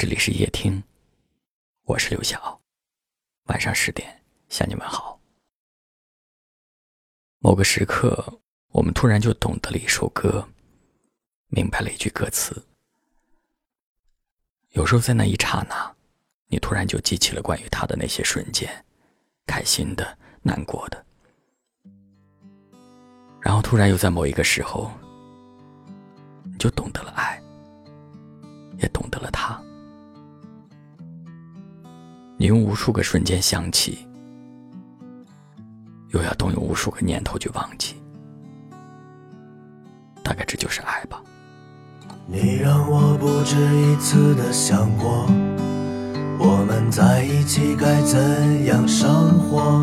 这里是夜听，我是刘晓。晚上十点向你们好。某个时刻，我们突然就懂得了一首歌，明白了一句歌词。有时候在那一刹那，你突然就记起了关于他的那些瞬间，开心的、难过的，然后突然又在某一个时候，你就懂得了爱，也懂得了他。你用无数个瞬间想起，又要动用无数个念头去忘记，大概这就是爱吧。你让我不止一次的想过，我们在一起该怎样生活？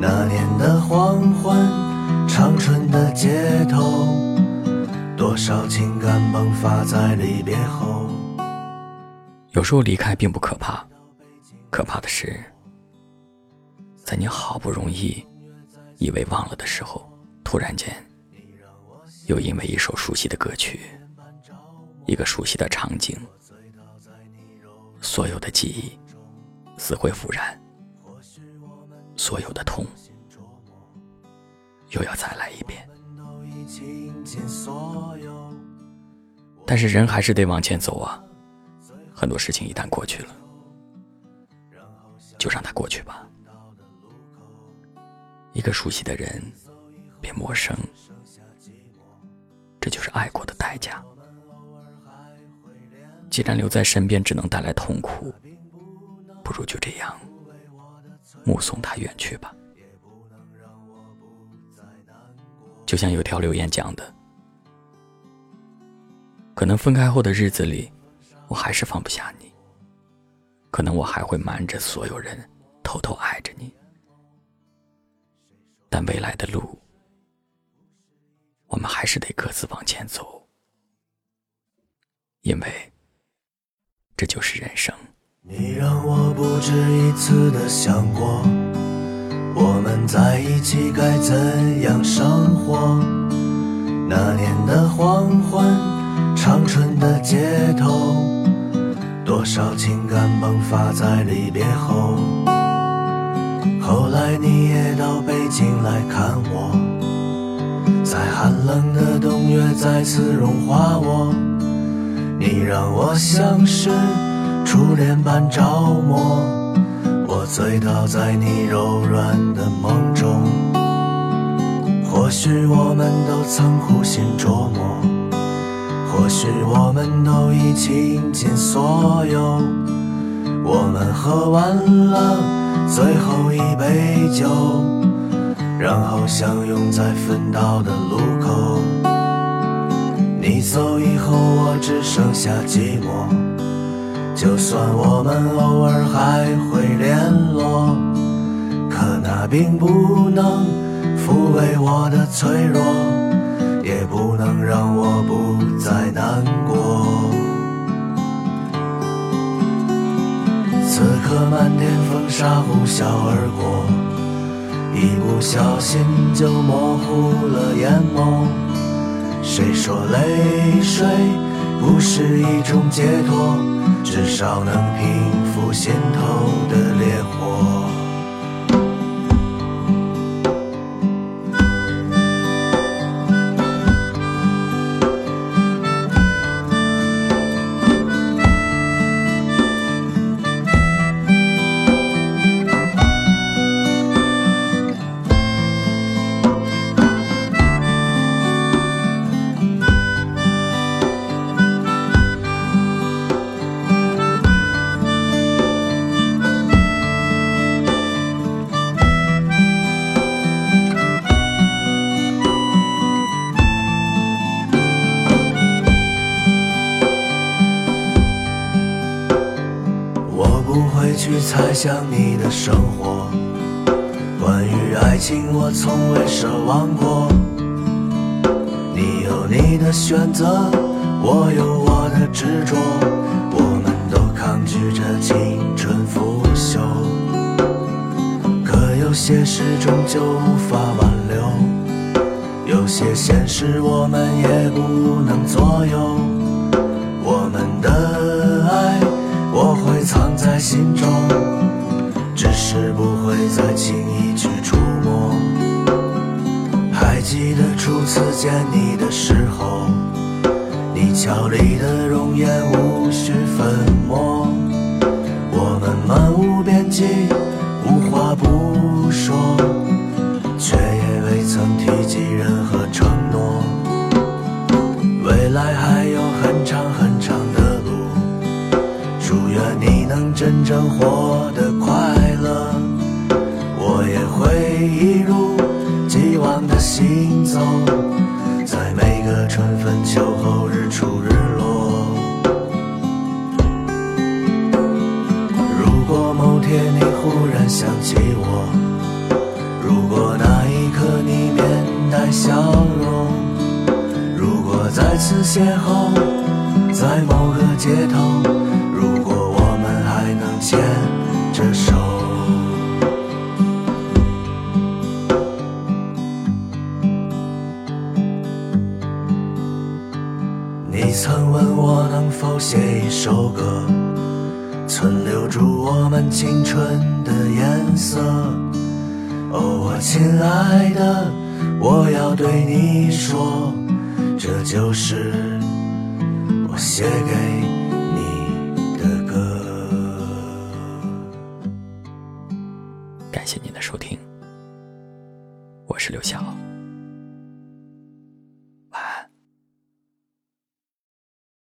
那年的黄昏，长春的街头，多少情感迸发在离别后。有时候离开并不可怕。可怕的是，在你好不容易以为忘了的时候，突然间又因为一首熟悉的歌曲、一个熟悉的场景，所有的记忆死灰复燃，所有的痛又要再来一遍。但是人还是得往前走啊！很多事情一旦过去了。就让它过去吧。一个熟悉的人变陌生，这就是爱过的代价。既然留在身边只能带来痛苦，不如就这样目送他远去吧。就像有条留言讲的，可能分开后的日子里，我还是放不下你。可能我还会瞒着所有人，偷偷爱着你，但未来的路，我们还是得各自往前走，因为这就是人生。你让我不止一次的想过，我们在一起该怎样生活？那年的黄昏，长春的街头。多少情感迸发在离别后，后来你也到北京来看我，在寒冷的冬月再次融化我，你让我像是初恋般着魔，我醉倒在你柔软的梦中，或许我们都曾苦心琢磨。或许我们都已倾尽所有，我们喝完了最后一杯酒，然后相拥在分道的路口。你走以后，我只剩下寂寞。就算我们偶尔还会联络，可那并不能抚慰我的脆弱。也不能让我不再难过。此刻漫天风沙呼啸而过，一不小心就模糊了眼眸。谁说泪水不是一种解脱？至少能平复心头的烈火。去猜想你的生活，关于爱情我从未奢望过。你有你的选择，我有我的执着，我们都抗拒着青春腐朽。可有些事终究无法挽留，有些现实我们也不能左右。我们的。藏在心中只是不会再轻易去触摸。还记得初次见你的时候你俏丽的容颜无需粉墨我们漫无边际真正活得快乐，我也会一如既往的行走，在每个春分秋后日出日落。如果某天你忽然想起我，如果那一刻你面带笑容，如果再次邂逅在某个街头，一首歌，存留住我们青春的颜色。哦，我亲爱的，我要对你说，这就是我写给你的歌。感谢您的收听，我是刘晓。